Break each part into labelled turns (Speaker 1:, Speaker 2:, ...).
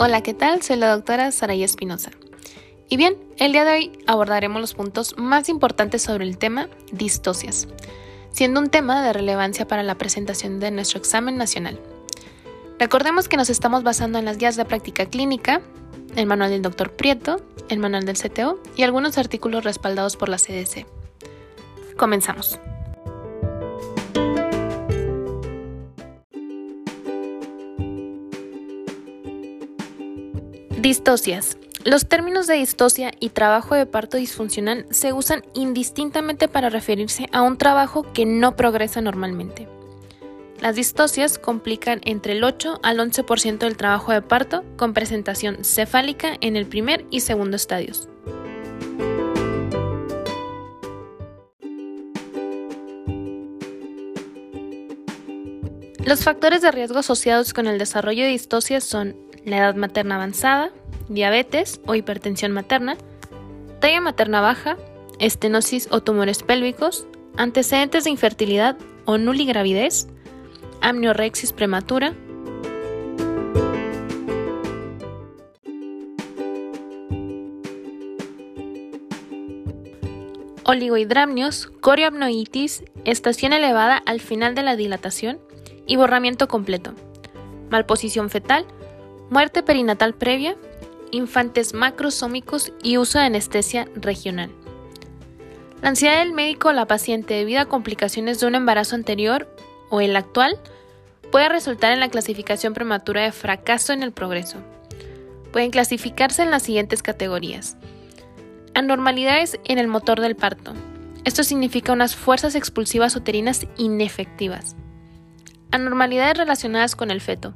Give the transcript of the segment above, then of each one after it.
Speaker 1: Hola, ¿qué tal? Soy la doctora Saraya Espinosa. Y bien, el día de hoy abordaremos los puntos más importantes sobre el tema distocias, siendo un tema de relevancia para la presentación de nuestro examen nacional. Recordemos que nos estamos basando en las guías de práctica clínica, el manual del doctor Prieto, el manual del CTO y algunos artículos respaldados por la CDC. Comenzamos. Distocias. Los términos de distocia y trabajo de parto disfuncional se usan indistintamente para referirse a un trabajo que no progresa normalmente. Las distocias complican entre el 8 al 11% del trabajo de parto con presentación cefálica en el primer y segundo estadios. Los factores de riesgo asociados con el desarrollo de distocias son la edad materna avanzada, diabetes o hipertensión materna, talla materna baja, estenosis o tumores pélvicos, antecedentes de infertilidad o nuligravidez, amniorexis prematura, oligohidramnios, corioamnoitis, estación elevada al final de la dilatación y borramiento completo, malposición fetal, muerte perinatal previa, infantes macrosómicos y uso de anestesia regional. La ansiedad del médico o la paciente debido a complicaciones de un embarazo anterior o el actual puede resultar en la clasificación prematura de fracaso en el progreso. Pueden clasificarse en las siguientes categorías. Anormalidades en el motor del parto. Esto significa unas fuerzas expulsivas uterinas inefectivas. Anormalidades relacionadas con el feto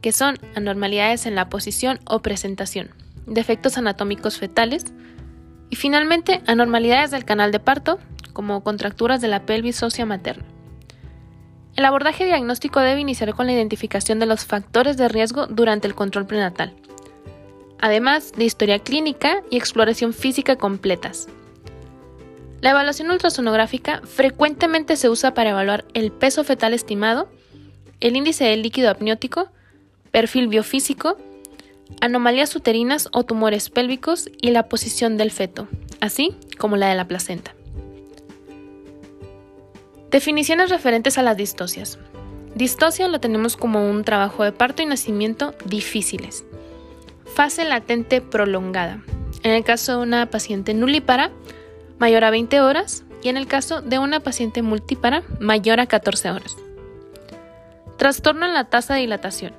Speaker 1: que son anormalidades en la posición o presentación, defectos anatómicos fetales y finalmente anormalidades del canal de parto, como contracturas de la pelvis ósea materna. El abordaje diagnóstico debe iniciar con la identificación de los factores de riesgo durante el control prenatal, además de historia clínica y exploración física completas. La evaluación ultrasonográfica frecuentemente se usa para evaluar el peso fetal estimado, el índice del líquido apniótico perfil biofísico, anomalías uterinas o tumores pélvicos y la posición del feto, así como la de la placenta. Definiciones referentes a las distocias. Distocia lo tenemos como un trabajo de parto y nacimiento difíciles. Fase latente prolongada. En el caso de una paciente nulípara, mayor a 20 horas, y en el caso de una paciente multípara, mayor a 14 horas. Trastorno en la tasa de dilatación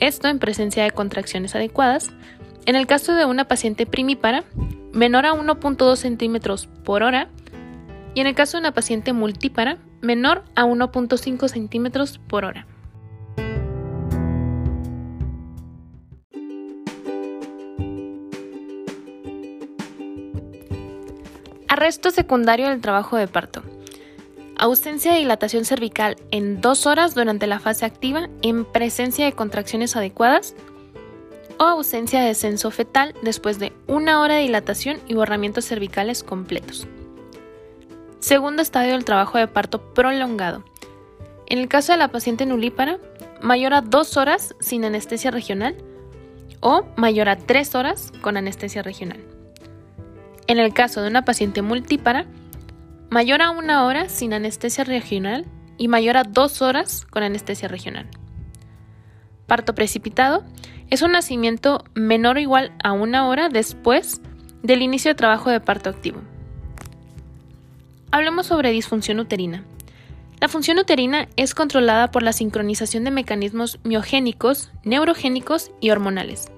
Speaker 1: esto en presencia de contracciones adecuadas. En el caso de una paciente primípara, menor a 1.2 centímetros por hora, y en el caso de una paciente multípara, menor a 1.5 centímetros por hora. Arresto secundario del trabajo de parto ausencia de dilatación cervical en dos horas durante la fase activa en presencia de contracciones adecuadas o ausencia de descenso fetal después de una hora de dilatación y borramientos cervicales completos. Segundo estadio del trabajo de parto prolongado. En el caso de la paciente nulípara, mayor a dos horas sin anestesia regional o mayor a tres horas con anestesia regional. En el caso de una paciente multípara, mayor a una hora sin anestesia regional y mayor a dos horas con anestesia regional. Parto precipitado es un nacimiento menor o igual a una hora después del inicio de trabajo de parto activo. Hablemos sobre disfunción uterina. La función uterina es controlada por la sincronización de mecanismos miogénicos, neurogénicos y hormonales.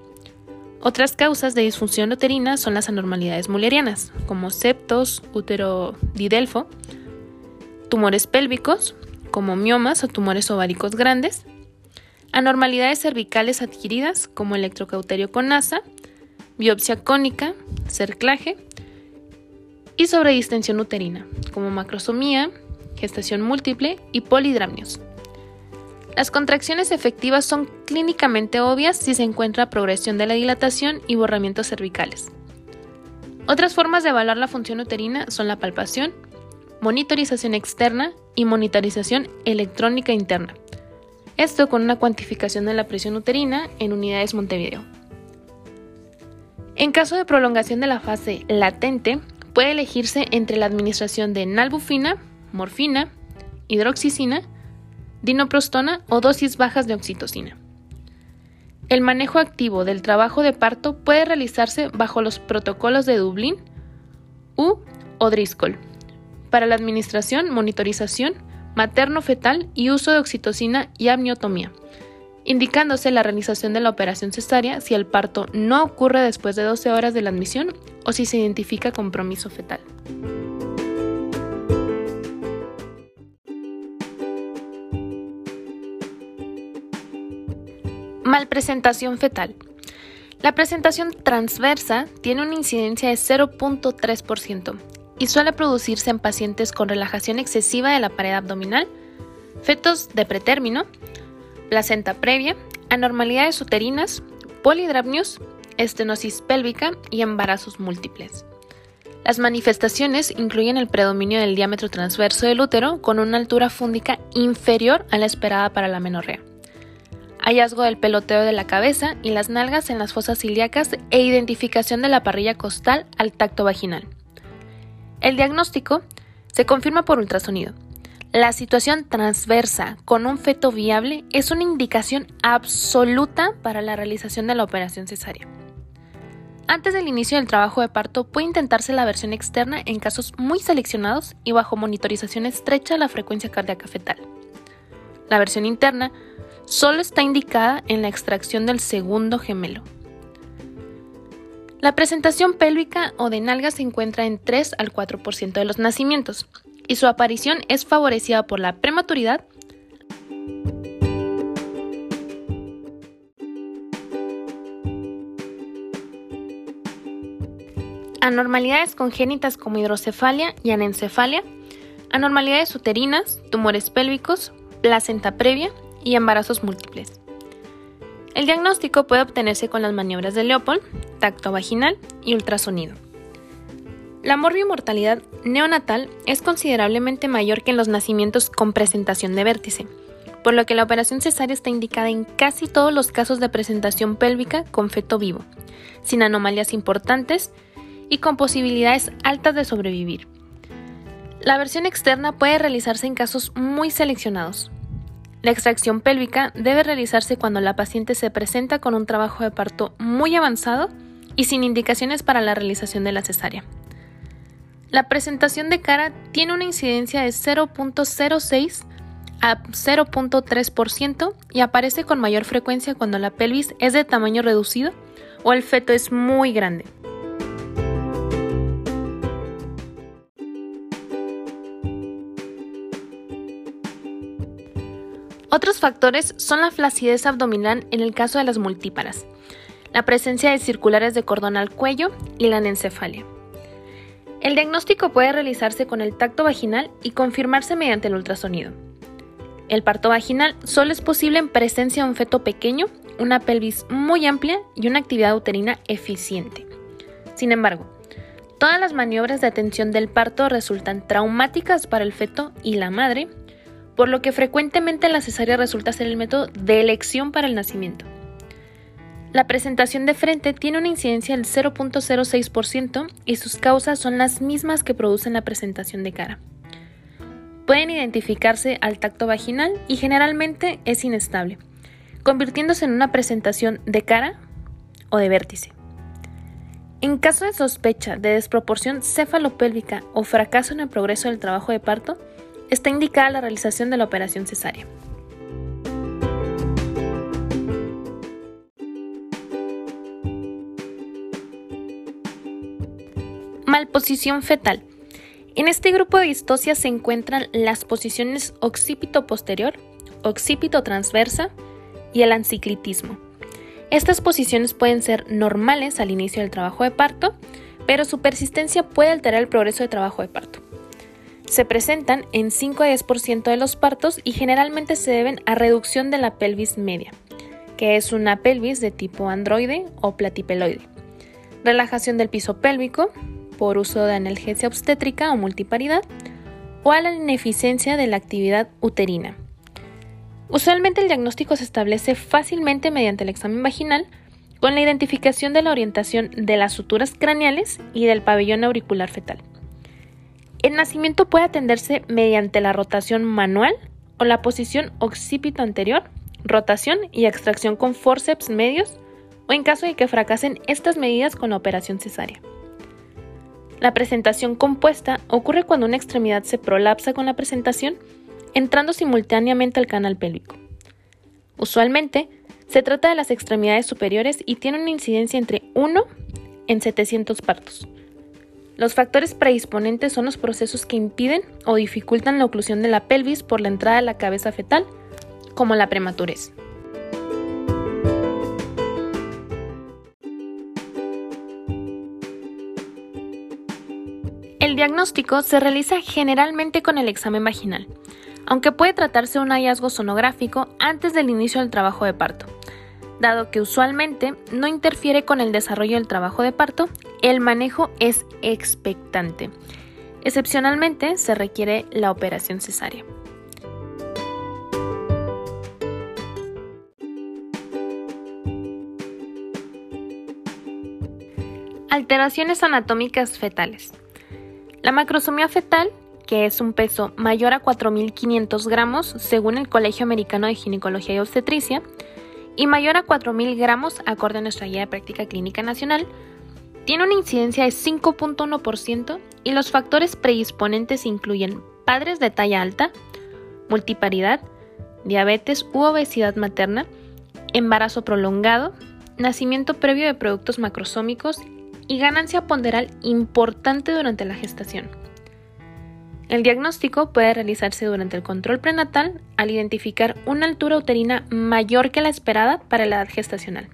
Speaker 1: Otras causas de disfunción uterina son las anormalidades mullerianas, como septos, útero didelfo, tumores pélvicos, como miomas o tumores ováricos grandes, anormalidades cervicales adquiridas, como electrocauterio con NASA, biopsia cónica, cerclaje, y sobredistensión uterina, como macrosomía, gestación múltiple y polidramnios. Las contracciones efectivas son clínicamente obvias si se encuentra progresión de la dilatación y borramientos cervicales. Otras formas de evaluar la función uterina son la palpación, monitorización externa y monitorización electrónica interna. Esto con una cuantificación de la presión uterina en unidades Montevideo. En caso de prolongación de la fase latente, puede elegirse entre la administración de nalbufina, morfina, hidroxicina, dinoprostona o dosis bajas de oxitocina. El manejo activo del trabajo de parto puede realizarse bajo los protocolos de Dublín, U o Driscoll, para la administración, monitorización, materno-fetal y uso de oxitocina y amniotomía, indicándose la realización de la operación cesárea si el parto no ocurre después de 12 horas de la admisión o si se identifica compromiso fetal. Malpresentación fetal. La presentación transversa tiene una incidencia de 0.3% y suele producirse en pacientes con relajación excesiva de la pared abdominal, fetos de pretérmino, placenta previa, anormalidades uterinas, polidrapnios, estenosis pélvica y embarazos múltiples. Las manifestaciones incluyen el predominio del diámetro transverso del útero con una altura fúndica inferior a la esperada para la menorrea hallazgo del peloteo de la cabeza y las nalgas en las fosas ilíacas e identificación de la parrilla costal al tacto vaginal. El diagnóstico se confirma por ultrasonido. La situación transversa con un feto viable es una indicación absoluta para la realización de la operación cesárea. Antes del inicio del trabajo de parto puede intentarse la versión externa en casos muy seleccionados y bajo monitorización estrecha la frecuencia cardíaca fetal. La versión interna solo está indicada en la extracción del segundo gemelo. La presentación pélvica o de nalga se encuentra en 3 al 4% de los nacimientos y su aparición es favorecida por la prematuridad, anormalidades congénitas como hidrocefalia y anencefalia, anormalidades uterinas, tumores pélvicos, placenta previa y embarazos múltiples. El diagnóstico puede obtenerse con las maniobras de Leopold, tacto vaginal y ultrasonido. La morbimortalidad neonatal es considerablemente mayor que en los nacimientos con presentación de vértice, por lo que la operación cesárea está indicada en casi todos los casos de presentación pélvica con feto vivo, sin anomalías importantes y con posibilidades altas de sobrevivir. La versión externa puede realizarse en casos muy seleccionados, la extracción pélvica debe realizarse cuando la paciente se presenta con un trabajo de parto muy avanzado y sin indicaciones para la realización de la cesárea. La presentación de cara tiene una incidencia de 0.06 a 0.3% y aparece con mayor frecuencia cuando la pelvis es de tamaño reducido o el feto es muy grande. Otros factores son la flacidez abdominal en el caso de las multíparas, la presencia de circulares de cordón al cuello y la anencefalia. El diagnóstico puede realizarse con el tacto vaginal y confirmarse mediante el ultrasonido. El parto vaginal solo es posible en presencia de un feto pequeño, una pelvis muy amplia y una actividad uterina eficiente. Sin embargo, todas las maniobras de atención del parto resultan traumáticas para el feto y la madre por lo que frecuentemente la cesárea resulta ser el método de elección para el nacimiento. La presentación de frente tiene una incidencia del 0.06% y sus causas son las mismas que producen la presentación de cara. Pueden identificarse al tacto vaginal y generalmente es inestable, convirtiéndose en una presentación de cara o de vértice. En caso de sospecha de desproporción cefalopélvica o fracaso en el progreso del trabajo de parto, está indicada la realización de la operación cesárea. Malposición fetal. En este grupo de distocias se encuentran las posiciones occipito posterior, occipito transversa y el enciclitismo. Estas posiciones pueden ser normales al inicio del trabajo de parto, pero su persistencia puede alterar el progreso de trabajo de parto se presentan en 5 a 10% de los partos y generalmente se deben a reducción de la pelvis media, que es una pelvis de tipo androide o platipeloide, relajación del piso pélvico por uso de analgesia obstétrica o multiparidad, o a la ineficiencia de la actividad uterina. Usualmente el diagnóstico se establece fácilmente mediante el examen vaginal con la identificación de la orientación de las suturas craneales y del pabellón auricular fetal. El nacimiento puede atenderse mediante la rotación manual o la posición occipito anterior, rotación y extracción con forceps medios o en caso de que fracasen estas medidas con la operación cesárea. La presentación compuesta ocurre cuando una extremidad se prolapsa con la presentación, entrando simultáneamente al canal pélvico. Usualmente, se trata de las extremidades superiores y tiene una incidencia entre 1 en 700 partos. Los factores predisponentes son los procesos que impiden o dificultan la oclusión de la pelvis por la entrada de la cabeza fetal, como la prematurez. El diagnóstico se realiza generalmente con el examen vaginal, aunque puede tratarse de un hallazgo sonográfico antes del inicio del trabajo de parto. Dado que usualmente no interfiere con el desarrollo del trabajo de parto, el manejo es expectante. Excepcionalmente se requiere la operación cesárea. Alteraciones anatómicas fetales. La macrosomía fetal, que es un peso mayor a 4.500 gramos según el Colegio Americano de Ginecología y Obstetricia, y mayor a 4.000 gramos acorde a nuestra guía de práctica clínica nacional, tiene una incidencia de 5.1% y los factores predisponentes incluyen padres de talla alta, multiparidad, diabetes u obesidad materna, embarazo prolongado, nacimiento previo de productos macrosómicos y ganancia ponderal importante durante la gestación. El diagnóstico puede realizarse durante el control prenatal al identificar una altura uterina mayor que la esperada para la edad gestacional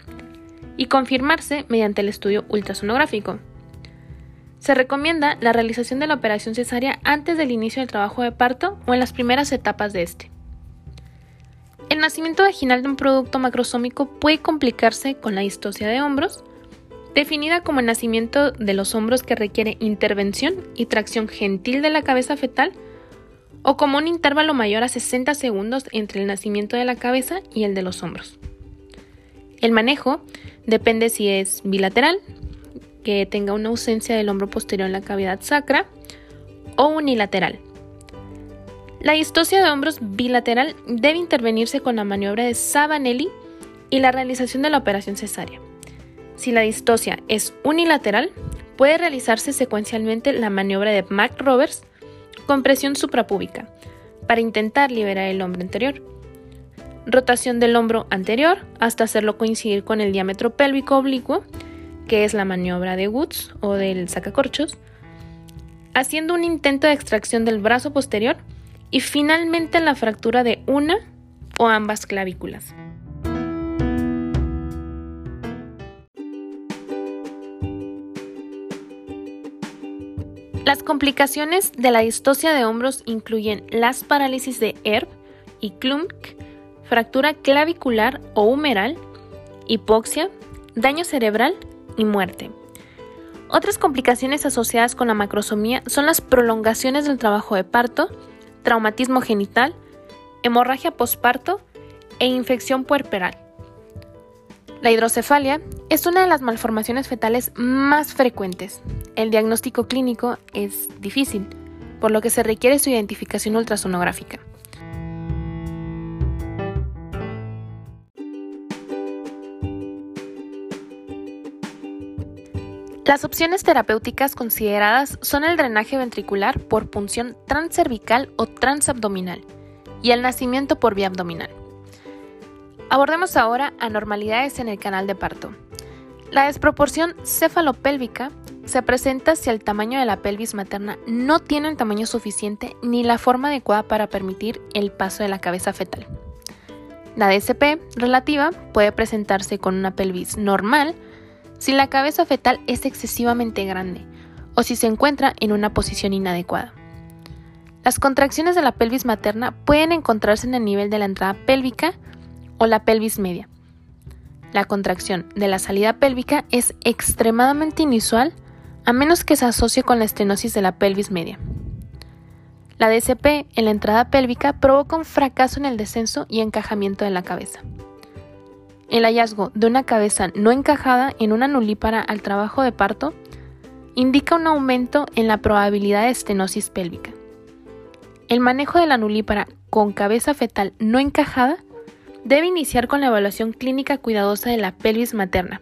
Speaker 1: y confirmarse mediante el estudio ultrasonográfico. Se recomienda la realización de la operación cesárea antes del inicio del trabajo de parto o en las primeras etapas de este. El nacimiento vaginal de un producto macrosómico puede complicarse con la distosia de hombros, definida como el nacimiento de los hombros que requiere intervención y tracción gentil de la cabeza fetal, o como un intervalo mayor a 60 segundos entre el nacimiento de la cabeza y el de los hombros. El manejo depende si es bilateral, que tenga una ausencia del hombro posterior en la cavidad sacra, o unilateral. La distosia de hombros bilateral debe intervenirse con la maniobra de Sabanelli y la realización de la operación cesárea. Si la distosia es unilateral, puede realizarse secuencialmente la maniobra de Mac-Roberts con presión suprapúbica para intentar liberar el hombro anterior. Rotación del hombro anterior hasta hacerlo coincidir con el diámetro pélvico oblicuo, que es la maniobra de Woods o del sacacorchos, haciendo un intento de extracción del brazo posterior y finalmente la fractura de una o ambas clavículas. Las complicaciones de la distosia de hombros incluyen las parálisis de Erb y Klumk, fractura clavicular o humeral, hipoxia, daño cerebral y muerte. Otras complicaciones asociadas con la macrosomía son las prolongaciones del trabajo de parto, traumatismo genital, hemorragia posparto e infección puerperal. La hidrocefalia es una de las malformaciones fetales más frecuentes. El diagnóstico clínico es difícil, por lo que se requiere su identificación ultrasonográfica. Las opciones terapéuticas consideradas son el drenaje ventricular por punción transcervical o transabdominal y el nacimiento por vía abdominal. Abordemos ahora anormalidades en el canal de parto. La desproporción cefalopélvica se presenta si el tamaño de la pelvis materna no tiene un tamaño suficiente ni la forma adecuada para permitir el paso de la cabeza fetal. La DSP relativa puede presentarse con una pelvis normal si la cabeza fetal es excesivamente grande o si se encuentra en una posición inadecuada. Las contracciones de la pelvis materna pueden encontrarse en el nivel de la entrada pélvica o la pelvis media. La contracción de la salida pélvica es extremadamente inusual a menos que se asocie con la estenosis de la pelvis media. La DCP en la entrada pélvica provoca un fracaso en el descenso y encajamiento de la cabeza. El hallazgo de una cabeza no encajada en una nulípara al trabajo de parto indica un aumento en la probabilidad de estenosis pélvica. El manejo de la nulípara con cabeza fetal no encajada debe iniciar con la evaluación clínica cuidadosa de la pelvis materna.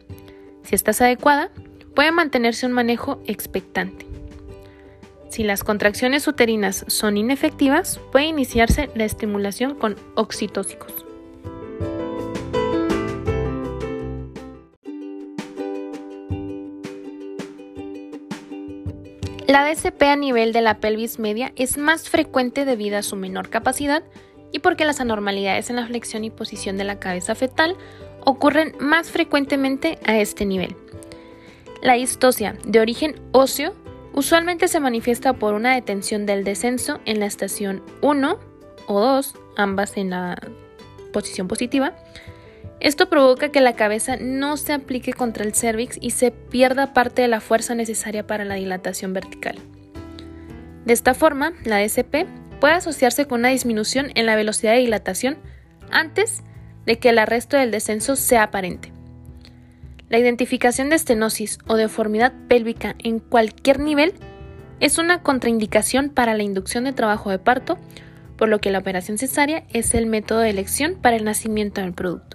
Speaker 1: Si estás adecuada, puede mantenerse un manejo expectante. Si las contracciones uterinas son inefectivas, puede iniciarse la estimulación con oxitóxicos. La DCP a nivel de la pelvis media es más frecuente debido a su menor capacidad y porque las anormalidades en la flexión y posición de la cabeza fetal ocurren más frecuentemente a este nivel. La distosia de origen óseo usualmente se manifiesta por una detención del descenso en la estación 1 o 2, ambas en la posición positiva. Esto provoca que la cabeza no se aplique contra el cervix y se pierda parte de la fuerza necesaria para la dilatación vertical. De esta forma, la DCP puede asociarse con una disminución en la velocidad de dilatación antes de que el arresto del descenso sea aparente. La identificación de estenosis o deformidad pélvica en cualquier nivel es una contraindicación para la inducción de trabajo de parto, por lo que la operación cesárea es el método de elección para el nacimiento del producto.